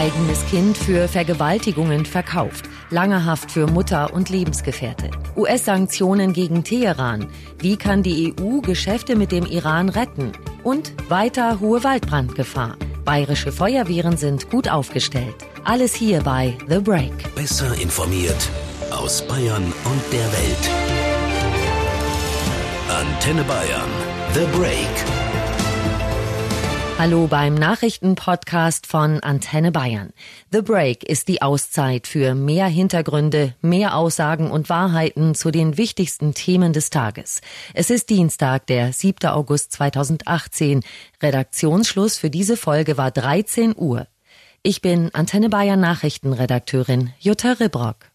Eigenes Kind für Vergewaltigungen verkauft. Lange Haft für Mutter und Lebensgefährte. US-Sanktionen gegen Teheran. Wie kann die EU Geschäfte mit dem Iran retten? Und weiter hohe Waldbrandgefahr. Bayerische Feuerwehren sind gut aufgestellt. Alles hier bei The Break. Besser informiert aus Bayern und der Welt. Antenne Bayern. The Break. Hallo beim Nachrichtenpodcast von Antenne Bayern. The Break ist die Auszeit für mehr Hintergründe, mehr Aussagen und Wahrheiten zu den wichtigsten Themen des Tages. Es ist Dienstag, der 7. August 2018. Redaktionsschluss für diese Folge war 13 Uhr. Ich bin Antenne Bayern Nachrichtenredakteurin Jutta Ribrock.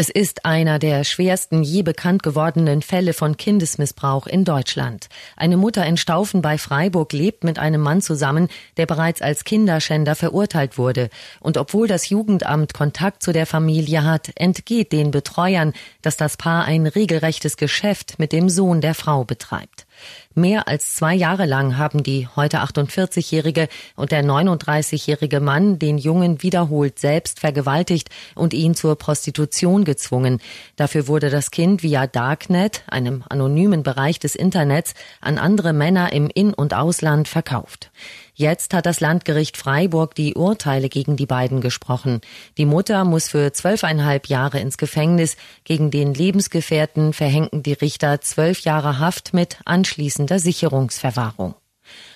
Es ist einer der schwersten je bekannt gewordenen Fälle von Kindesmissbrauch in Deutschland. Eine Mutter in Staufen bei Freiburg lebt mit einem Mann zusammen, der bereits als Kinderschänder verurteilt wurde. Und obwohl das Jugendamt Kontakt zu der Familie hat, entgeht den Betreuern, dass das Paar ein regelrechtes Geschäft mit dem Sohn der Frau betreibt. Mehr als zwei Jahre lang haben die heute 48-jährige und der 39-jährige Mann den Jungen wiederholt selbst vergewaltigt und ihn zur Prostitution gezwungen. Dafür wurde das Kind via Darknet, einem anonymen Bereich des Internets, an andere Männer im In- und Ausland verkauft. Jetzt hat das Landgericht Freiburg die Urteile gegen die beiden gesprochen. Die Mutter muss für zwölfeinhalb Jahre ins Gefängnis. Gegen den Lebensgefährten verhängten die Richter zwölf Jahre Haft mit anschließender Sicherungsverwahrung.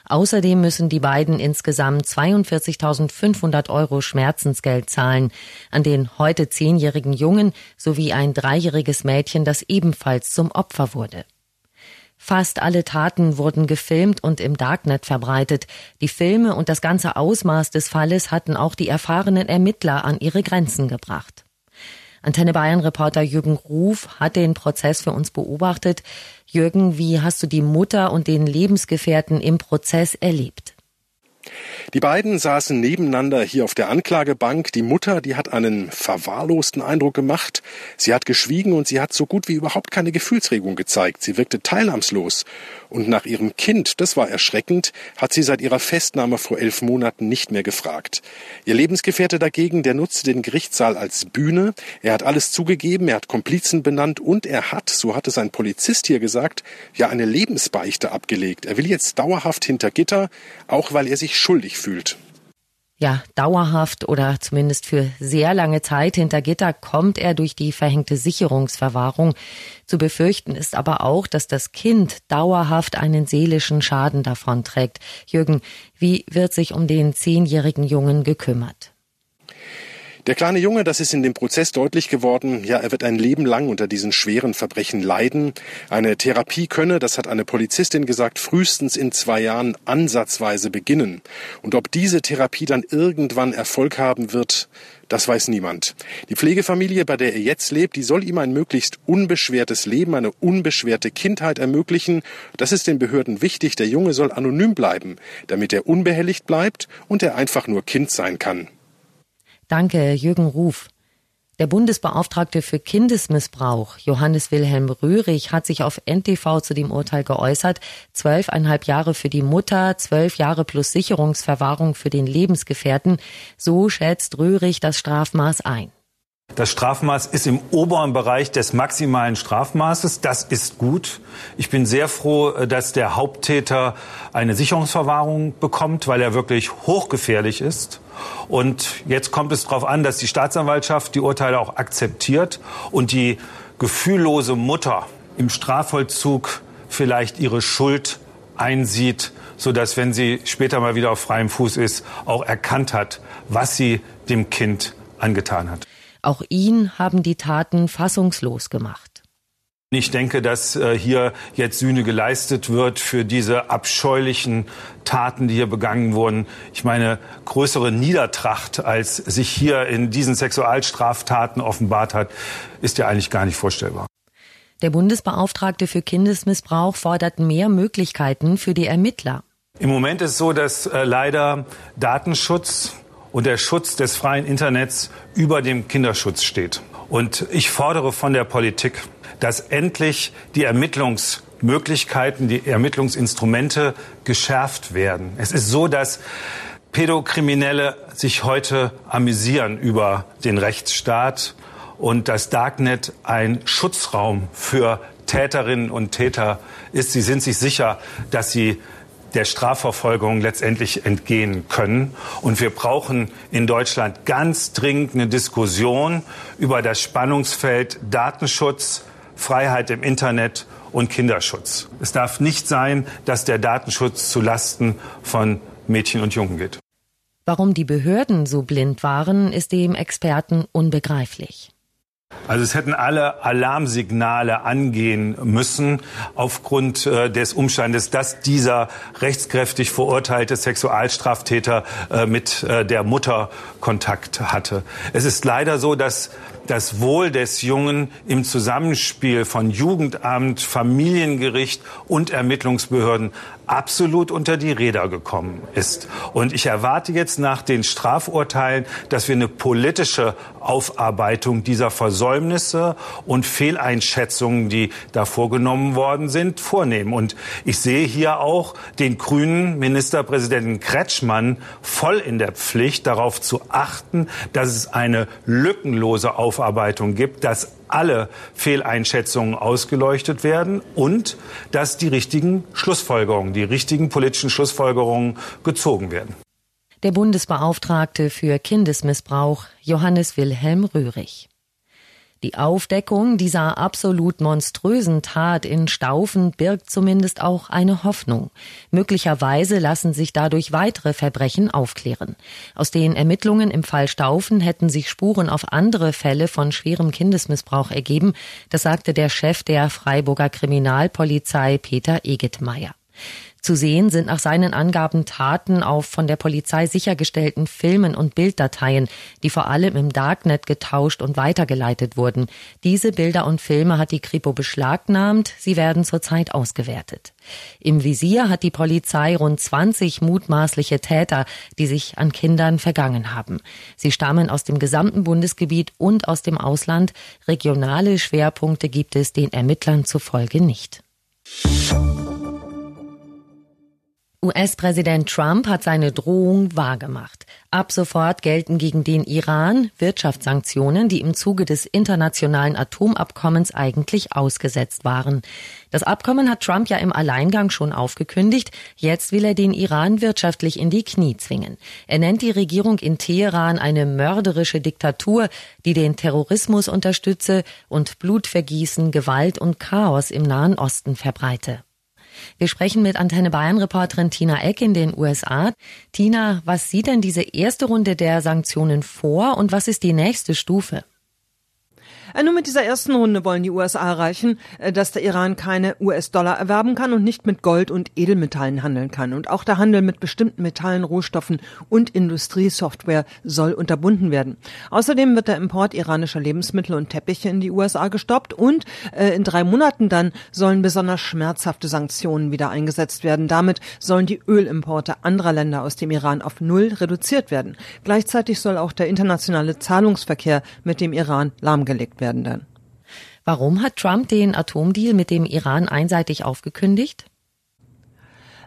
Außerdem müssen die beiden insgesamt 42.500 Euro Schmerzensgeld zahlen an den heute zehnjährigen Jungen sowie ein dreijähriges Mädchen, das ebenfalls zum Opfer wurde. Fast alle Taten wurden gefilmt und im Darknet verbreitet. Die Filme und das ganze Ausmaß des Falles hatten auch die erfahrenen Ermittler an ihre Grenzen gebracht. Antenne Bayern Reporter Jürgen Ruf hat den Prozess für uns beobachtet. Jürgen, wie hast du die Mutter und den Lebensgefährten im Prozess erlebt? Die beiden saßen nebeneinander hier auf der Anklagebank. Die Mutter, die hat einen verwahrlosten Eindruck gemacht. Sie hat geschwiegen und sie hat so gut wie überhaupt keine Gefühlsregung gezeigt. Sie wirkte teilnahmslos. Und nach ihrem Kind, das war erschreckend, hat sie seit ihrer Festnahme vor elf Monaten nicht mehr gefragt. Ihr Lebensgefährte dagegen, der nutzte den Gerichtssaal als Bühne. Er hat alles zugegeben, er hat Komplizen benannt und er hat, so hat es ein Polizist hier gesagt, ja eine Lebensbeichte abgelegt. Er will jetzt dauerhaft hinter Gitter, auch weil er sich schuldig fühlt ja, dauerhaft oder zumindest für sehr lange Zeit hinter Gitter kommt er durch die verhängte Sicherungsverwahrung. Zu befürchten ist aber auch, dass das Kind dauerhaft einen seelischen Schaden davonträgt. Jürgen, wie wird sich um den zehnjährigen Jungen gekümmert? Der kleine Junge, das ist in dem Prozess deutlich geworden, ja, er wird ein Leben lang unter diesen schweren Verbrechen leiden. Eine Therapie könne, das hat eine Polizistin gesagt, frühestens in zwei Jahren ansatzweise beginnen. Und ob diese Therapie dann irgendwann Erfolg haben wird, das weiß niemand. Die Pflegefamilie, bei der er jetzt lebt, die soll ihm ein möglichst unbeschwertes Leben, eine unbeschwerte Kindheit ermöglichen. Das ist den Behörden wichtig. Der Junge soll anonym bleiben, damit er unbehelligt bleibt und er einfach nur Kind sein kann. Danke, Jürgen Ruf. Der Bundesbeauftragte für Kindesmissbrauch, Johannes Wilhelm Rührig, hat sich auf NTV zu dem Urteil geäußert. Zwölfeinhalb Jahre für die Mutter, zwölf Jahre plus Sicherungsverwahrung für den Lebensgefährten. So schätzt Rührig das Strafmaß ein. Das Strafmaß ist im oberen Bereich des maximalen Strafmaßes. Das ist gut. Ich bin sehr froh, dass der Haupttäter eine Sicherungsverwahrung bekommt, weil er wirklich hochgefährlich ist. Und jetzt kommt es darauf an, dass die Staatsanwaltschaft die Urteile auch akzeptiert und die gefühllose Mutter im Strafvollzug vielleicht ihre Schuld einsieht, sodass, wenn sie später mal wieder auf freiem Fuß ist, auch erkannt hat, was sie dem Kind angetan hat. Auch ihn haben die Taten fassungslos gemacht. Ich denke, dass äh, hier jetzt Sühne geleistet wird für diese abscheulichen Taten, die hier begangen wurden. Ich meine, größere Niedertracht, als sich hier in diesen Sexualstraftaten offenbart hat, ist ja eigentlich gar nicht vorstellbar. Der Bundesbeauftragte für Kindesmissbrauch fordert mehr Möglichkeiten für die Ermittler. Im Moment ist es so, dass äh, leider Datenschutz und der Schutz des freien Internets über dem Kinderschutz steht. Und ich fordere von der Politik, dass endlich die Ermittlungsmöglichkeiten, die Ermittlungsinstrumente geschärft werden. Es ist so, dass Pädokriminelle sich heute amüsieren über den Rechtsstaat und das Darknet ein Schutzraum für Täterinnen und Täter ist. Sie sind sich sicher, dass sie der Strafverfolgung letztendlich entgehen können. Und wir brauchen in Deutschland ganz dringend eine Diskussion über das Spannungsfeld Datenschutz, Freiheit im Internet und Kinderschutz. Es darf nicht sein, dass der Datenschutz zu Lasten von Mädchen und Jungen geht. Warum die Behörden so blind waren, ist dem Experten unbegreiflich. Also es hätten alle Alarmsignale angehen müssen aufgrund äh, des Umstandes, dass dieser rechtskräftig verurteilte Sexualstraftäter äh, mit äh, der Mutter Kontakt hatte. Es ist leider so, dass das Wohl des Jungen im Zusammenspiel von Jugendamt, Familiengericht und Ermittlungsbehörden absolut unter die Räder gekommen ist. Und ich erwarte jetzt nach den Strafurteilen, dass wir eine politische Aufarbeitung dieser Versäumnisse und Fehleinschätzungen, die da vorgenommen worden sind, vornehmen. Und ich sehe hier auch den grünen Ministerpräsidenten Kretschmann voll in der Pflicht, darauf zu achten, dass es eine lückenlose Aufarbeitung gibt, dass alle Fehleinschätzungen ausgeleuchtet werden und dass die richtigen Schlussfolgerungen, die richtigen politischen Schlussfolgerungen gezogen werden. Der Bundesbeauftragte für Kindesmissbrauch Johannes Wilhelm Röhrig. Die Aufdeckung dieser absolut monströsen Tat in Staufen birgt zumindest auch eine Hoffnung. Möglicherweise lassen sich dadurch weitere Verbrechen aufklären. Aus den Ermittlungen im Fall Staufen hätten sich Spuren auf andere Fälle von schwerem Kindesmissbrauch ergeben, das sagte der Chef der Freiburger Kriminalpolizei Peter Egetmeier. Zu sehen sind nach seinen Angaben Taten auf von der Polizei sichergestellten Filmen und Bilddateien, die vor allem im Darknet getauscht und weitergeleitet wurden. Diese Bilder und Filme hat die Kripo beschlagnahmt, sie werden zurzeit ausgewertet. Im Visier hat die Polizei rund 20 mutmaßliche Täter, die sich an Kindern vergangen haben. Sie stammen aus dem gesamten Bundesgebiet und aus dem Ausland. Regionale Schwerpunkte gibt es den Ermittlern zufolge nicht. US-Präsident Trump hat seine Drohung wahrgemacht. Ab sofort gelten gegen den Iran Wirtschaftssanktionen, die im Zuge des internationalen Atomabkommens eigentlich ausgesetzt waren. Das Abkommen hat Trump ja im Alleingang schon aufgekündigt. Jetzt will er den Iran wirtschaftlich in die Knie zwingen. Er nennt die Regierung in Teheran eine mörderische Diktatur, die den Terrorismus unterstütze und Blutvergießen, Gewalt und Chaos im Nahen Osten verbreite. Wir sprechen mit Antenne Bayern Reporterin Tina Eck in den USA. Tina, was sieht denn diese erste Runde der Sanktionen vor und was ist die nächste Stufe? Äh, nur mit dieser ersten Runde wollen die USA erreichen, äh, dass der Iran keine US-Dollar erwerben kann und nicht mit Gold und Edelmetallen handeln kann. Und auch der Handel mit bestimmten Metallen, Rohstoffen und Industriesoftware soll unterbunden werden. Außerdem wird der Import iranischer Lebensmittel und Teppiche in die USA gestoppt und äh, in drei Monaten dann sollen besonders schmerzhafte Sanktionen wieder eingesetzt werden. Damit sollen die Ölimporte anderer Länder aus dem Iran auf Null reduziert werden. Gleichzeitig soll auch der internationale Zahlungsverkehr mit dem Iran lahmgelegt werden werden dann. Warum hat Trump den Atomdeal mit dem Iran einseitig aufgekündigt?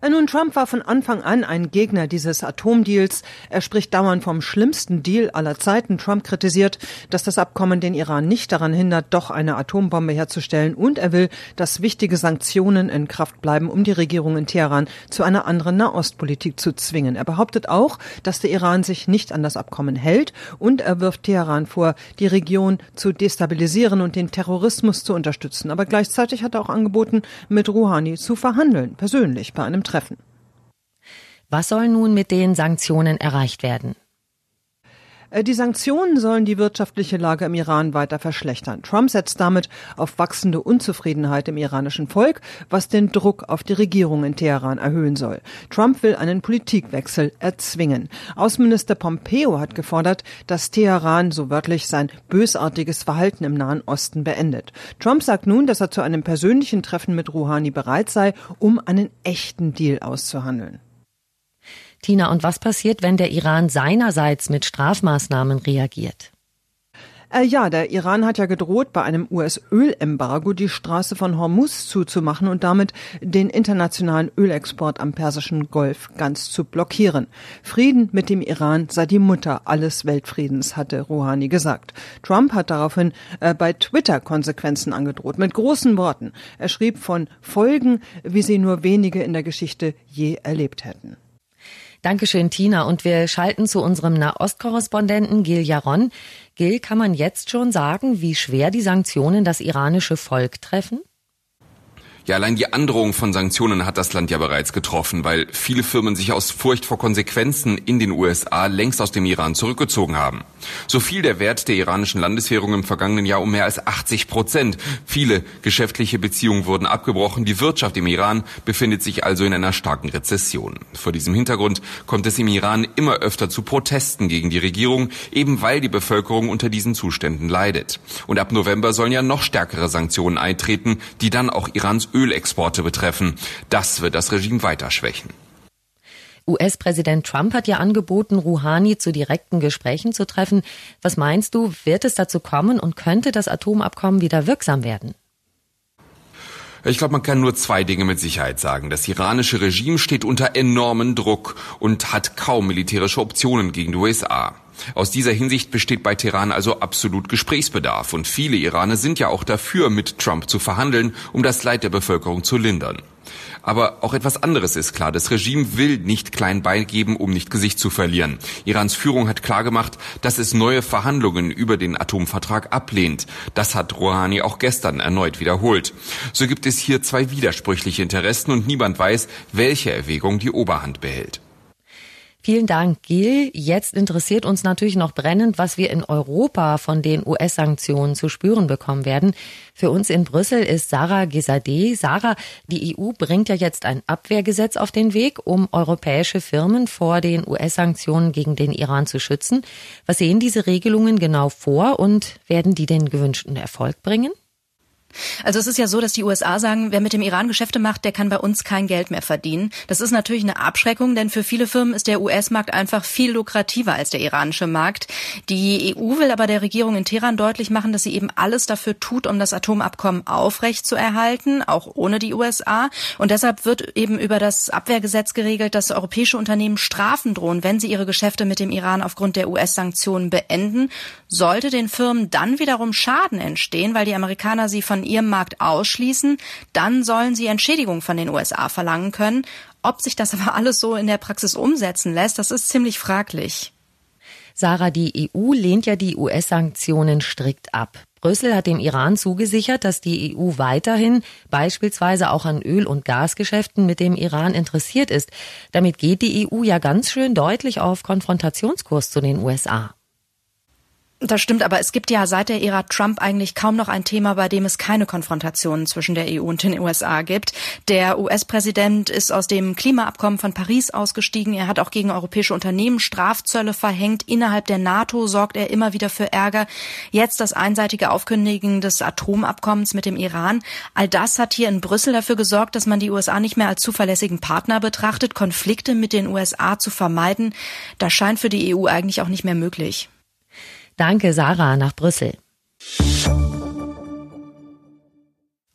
Äh, nun, Trump war von Anfang an ein Gegner dieses Atomdeals. Er spricht dauernd vom schlimmsten Deal aller Zeiten. Trump kritisiert, dass das Abkommen den Iran nicht daran hindert, doch eine Atombombe herzustellen. Und er will, dass wichtige Sanktionen in Kraft bleiben, um die Regierung in Teheran zu einer anderen Nahostpolitik zu zwingen. Er behauptet auch, dass der Iran sich nicht an das Abkommen hält. Und er wirft Teheran vor, die Region zu destabilisieren und den Terrorismus zu unterstützen. Aber gleichzeitig hat er auch angeboten, mit Rouhani zu verhandeln, persönlich bei einem Treffen treffen. Was soll nun mit den Sanktionen erreicht werden? Äh, die Sanktionen sollen die wirtschaftliche Lage im Iran weiter verschlechtern. Trump setzt damit auf wachsende Unzufriedenheit im iranischen Volk, was den Druck auf die Regierung in Teheran erhöhen soll. Trump will einen Politikwechsel erzwingen. Außenminister Pompeo hat gefordert, dass Teheran so wörtlich sein bösartiges Verhalten im Nahen Osten beendet. Trump sagt nun, dass er zu einem persönlichen Treffen mit Rouhani bereit sei, um einen echten Deal auszuhandeln. Tina, und was passiert, wenn der Iran seinerseits mit Strafmaßnahmen reagiert? Äh, ja, der Iran hat ja gedroht, bei einem US-Ölembargo die Straße von Hormuz zuzumachen und damit den internationalen Ölexport am Persischen Golf ganz zu blockieren. Frieden mit dem Iran sei die Mutter alles Weltfriedens, hatte Rouhani gesagt. Trump hat daraufhin äh, bei Twitter Konsequenzen angedroht, mit großen Worten. Er schrieb von Folgen, wie sie nur wenige in der Geschichte je erlebt hätten. Dankeschön, Tina. Und wir schalten zu unserem Nahostkorrespondenten Gil Jaron. Gil, kann man jetzt schon sagen, wie schwer die Sanktionen das iranische Volk treffen? Ja, allein die Androhung von Sanktionen hat das Land ja bereits getroffen, weil viele Firmen sich aus Furcht vor Konsequenzen in den USA längst aus dem Iran zurückgezogen haben. So fiel der Wert der iranischen Landeswährung im vergangenen Jahr um mehr als 80 Prozent. Viele geschäftliche Beziehungen wurden abgebrochen. Die Wirtschaft im Iran befindet sich also in einer starken Rezession. Vor diesem Hintergrund kommt es im Iran immer öfter zu Protesten gegen die Regierung, eben weil die Bevölkerung unter diesen Zuständen leidet. Und ab November sollen ja noch stärkere Sanktionen eintreten, die dann auch Irans Ölexporte betreffen. Das wird das Regime weiter schwächen. US-Präsident Trump hat ja angeboten, Rouhani zu direkten Gesprächen zu treffen. Was meinst du, wird es dazu kommen und könnte das Atomabkommen wieder wirksam werden? Ich glaube, man kann nur zwei Dinge mit Sicherheit sagen. Das iranische Regime steht unter enormen Druck und hat kaum militärische Optionen gegen die USA. Aus dieser Hinsicht besteht bei Teheran also absolut Gesprächsbedarf und viele Iraner sind ja auch dafür, mit Trump zu verhandeln, um das Leid der Bevölkerung zu lindern. Aber auch etwas anderes ist klar. Das Regime will nicht klein beigeben, um nicht Gesicht zu verlieren. Irans Führung hat klargemacht, dass es neue Verhandlungen über den Atomvertrag ablehnt. Das hat Rouhani auch gestern erneut wiederholt. So gibt es hier zwei widersprüchliche Interessen und niemand weiß, welche Erwägung die Oberhand behält. Vielen Dank, Gil. Jetzt interessiert uns natürlich noch brennend, was wir in Europa von den US-Sanktionen zu spüren bekommen werden. Für uns in Brüssel ist Sarah Gesadeh. Sarah, die EU bringt ja jetzt ein Abwehrgesetz auf den Weg, um europäische Firmen vor den US-Sanktionen gegen den Iran zu schützen. Was sehen diese Regelungen genau vor und werden die den gewünschten Erfolg bringen? Also es ist ja so, dass die USA sagen, wer mit dem Iran Geschäfte macht, der kann bei uns kein Geld mehr verdienen. Das ist natürlich eine Abschreckung, denn für viele Firmen ist der US-Markt einfach viel lukrativer als der iranische Markt. Die EU will aber der Regierung in Teheran deutlich machen, dass sie eben alles dafür tut, um das Atomabkommen aufrecht zu erhalten, auch ohne die USA. Und deshalb wird eben über das Abwehrgesetz geregelt, dass europäische Unternehmen Strafen drohen, wenn sie ihre Geschäfte mit dem Iran aufgrund der US-Sanktionen beenden. Sollte den Firmen dann wiederum Schaden entstehen, weil die Amerikaner sie von ihrem Markt ausschließen, dann sollen sie Entschädigung von den USA verlangen können. Ob sich das aber alles so in der Praxis umsetzen lässt, das ist ziemlich fraglich. Sarah, die EU lehnt ja die US-Sanktionen strikt ab. Brüssel hat dem Iran zugesichert, dass die EU weiterhin beispielsweise auch an Öl- und Gasgeschäften mit dem Iran interessiert ist. Damit geht die EU ja ganz schön deutlich auf Konfrontationskurs zu den USA. Das stimmt, aber es gibt ja seit der Ära Trump eigentlich kaum noch ein Thema, bei dem es keine Konfrontationen zwischen der EU und den USA gibt. Der US-Präsident ist aus dem Klimaabkommen von Paris ausgestiegen. Er hat auch gegen europäische Unternehmen Strafzölle verhängt. Innerhalb der NATO sorgt er immer wieder für Ärger. Jetzt das einseitige Aufkündigen des Atomabkommens mit dem Iran. All das hat hier in Brüssel dafür gesorgt, dass man die USA nicht mehr als zuverlässigen Partner betrachtet, Konflikte mit den USA zu vermeiden. Das scheint für die EU eigentlich auch nicht mehr möglich. Danke, Sarah, nach Brüssel.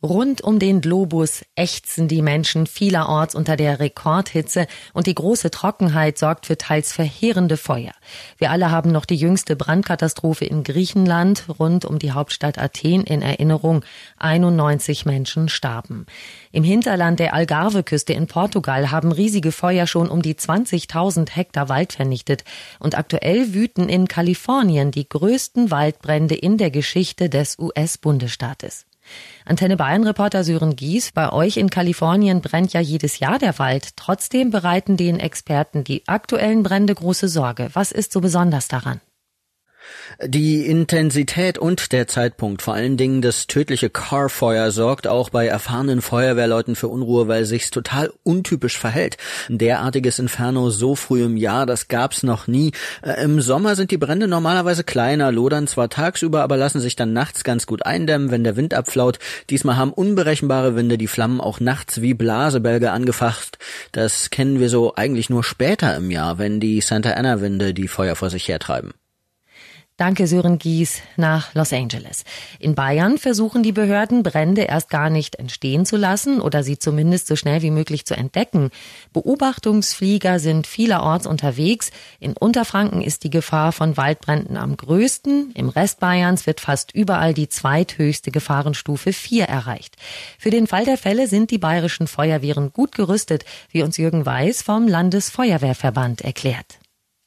Rund um den Globus ächzen die Menschen vielerorts unter der Rekordhitze und die große Trockenheit sorgt für teils verheerende Feuer. Wir alle haben noch die jüngste Brandkatastrophe in Griechenland rund um die Hauptstadt Athen in Erinnerung. 91 Menschen starben. Im Hinterland der Algarve-Küste in Portugal haben riesige Feuer schon um die 20.000 Hektar Wald vernichtet und aktuell wüten in Kalifornien die größten Waldbrände in der Geschichte des US-Bundesstaates. Antenne Bayern Reporter Sören Gies, bei euch in Kalifornien brennt ja jedes Jahr der Wald. Trotzdem bereiten den Experten die aktuellen Brände große Sorge. Was ist so besonders daran? Die Intensität und der Zeitpunkt, vor allen Dingen das tödliche Carfeuer, sorgt auch bei erfahrenen Feuerwehrleuten für Unruhe, weil sich's total untypisch verhält. Ein derartiges Inferno so früh im Jahr, das gab's noch nie. Äh, Im Sommer sind die Brände normalerweise kleiner, lodern zwar tagsüber, aber lassen sich dann nachts ganz gut eindämmen, wenn der Wind abflaut. Diesmal haben unberechenbare Winde die Flammen auch nachts wie Blasebälge angefasst. Das kennen wir so eigentlich nur später im Jahr, wenn die Santa Ana Winde die Feuer vor sich hertreiben. Danke, Sören Gies nach Los Angeles. In Bayern versuchen die Behörden, Brände erst gar nicht entstehen zu lassen oder sie zumindest so schnell wie möglich zu entdecken. Beobachtungsflieger sind vielerorts unterwegs. In Unterfranken ist die Gefahr von Waldbränden am größten. Im Rest Bayerns wird fast überall die zweithöchste Gefahrenstufe 4 erreicht. Für den Fall der Fälle sind die bayerischen Feuerwehren gut gerüstet, wie uns Jürgen Weiß vom Landesfeuerwehrverband erklärt.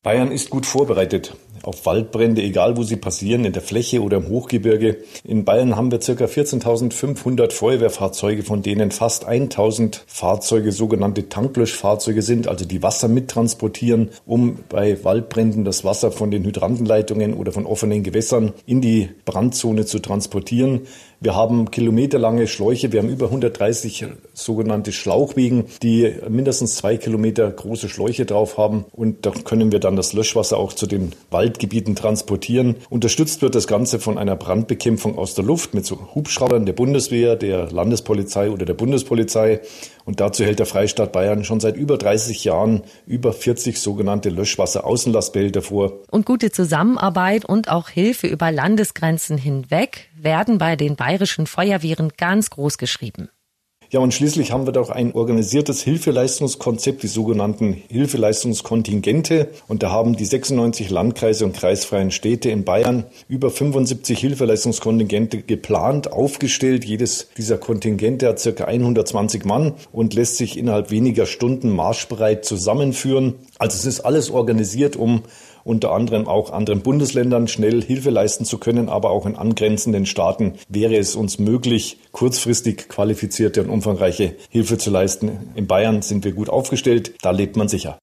Bayern ist gut vorbereitet auf Waldbrände, egal wo sie passieren, in der Fläche oder im Hochgebirge. In Bayern haben wir circa 14.500 Feuerwehrfahrzeuge, von denen fast 1.000 Fahrzeuge sogenannte Tanklöschfahrzeuge sind, also die Wasser mittransportieren, um bei Waldbränden das Wasser von den Hydrantenleitungen oder von offenen Gewässern in die Brandzone zu transportieren. Wir haben kilometerlange Schläuche. Wir haben über 130 sogenannte Schlauchwegen, die mindestens zwei Kilometer große Schläuche drauf haben. Und da können wir dann das Löschwasser auch zu den Waldgebieten transportieren. Unterstützt wird das Ganze von einer Brandbekämpfung aus der Luft mit so Hubschraubern der Bundeswehr, der Landespolizei oder der Bundespolizei. Und dazu hält der Freistaat Bayern schon seit über 30 Jahren über 40 sogenannte Löschwasser-Außenlastbehälter vor. Und gute Zusammenarbeit und auch Hilfe über Landesgrenzen hinweg werden bei den bayerischen Feuerwehren ganz groß geschrieben. Ja, und schließlich haben wir doch ein organisiertes Hilfeleistungskonzept, die sogenannten Hilfeleistungskontingente. Und da haben die 96 Landkreise und kreisfreien Städte in Bayern über 75 Hilfeleistungskontingente geplant, aufgestellt. Jedes dieser Kontingente hat circa 120 Mann und lässt sich innerhalb weniger Stunden marschbereit zusammenführen. Also es ist alles organisiert, um unter anderem auch anderen Bundesländern schnell Hilfe leisten zu können, aber auch in angrenzenden Staaten wäre es uns möglich, kurzfristig qualifizierte und umfangreiche Hilfe zu leisten. In Bayern sind wir gut aufgestellt, da lebt man sicher.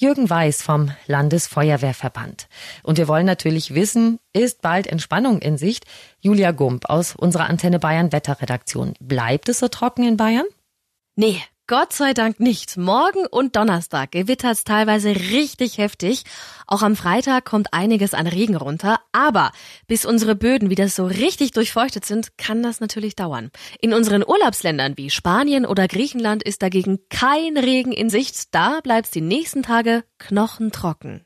Jürgen Weiß vom Landesfeuerwehrverband. Und wir wollen natürlich wissen, ist bald Entspannung in Sicht? Julia Gump aus unserer Antenne Bayern Wetterredaktion. Bleibt es so trocken in Bayern? Nee, Gott sei Dank nicht. Morgen und Donnerstag gewittert es teilweise richtig heftig. Auch am Freitag kommt einiges an Regen runter. Aber bis unsere Böden wieder so richtig durchfeuchtet sind, kann das natürlich dauern. In unseren Urlaubsländern wie Spanien oder Griechenland ist dagegen kein Regen in Sicht. Da bleibt's die nächsten Tage knochentrocken.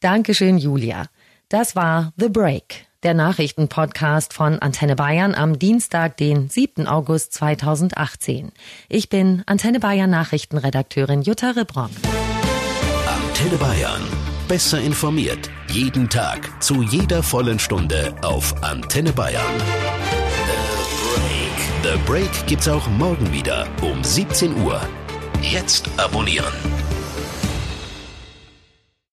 Dankeschön, Julia. Das war The Break der Nachrichtenpodcast von Antenne Bayern am Dienstag, den 7. August 2018. Ich bin Antenne Bayern Nachrichtenredakteurin Jutta Ribrock. Antenne Bayern. Besser informiert. Jeden Tag. Zu jeder vollen Stunde auf Antenne Bayern. The Break. The Break gibt's auch morgen wieder um 17 Uhr. Jetzt abonnieren.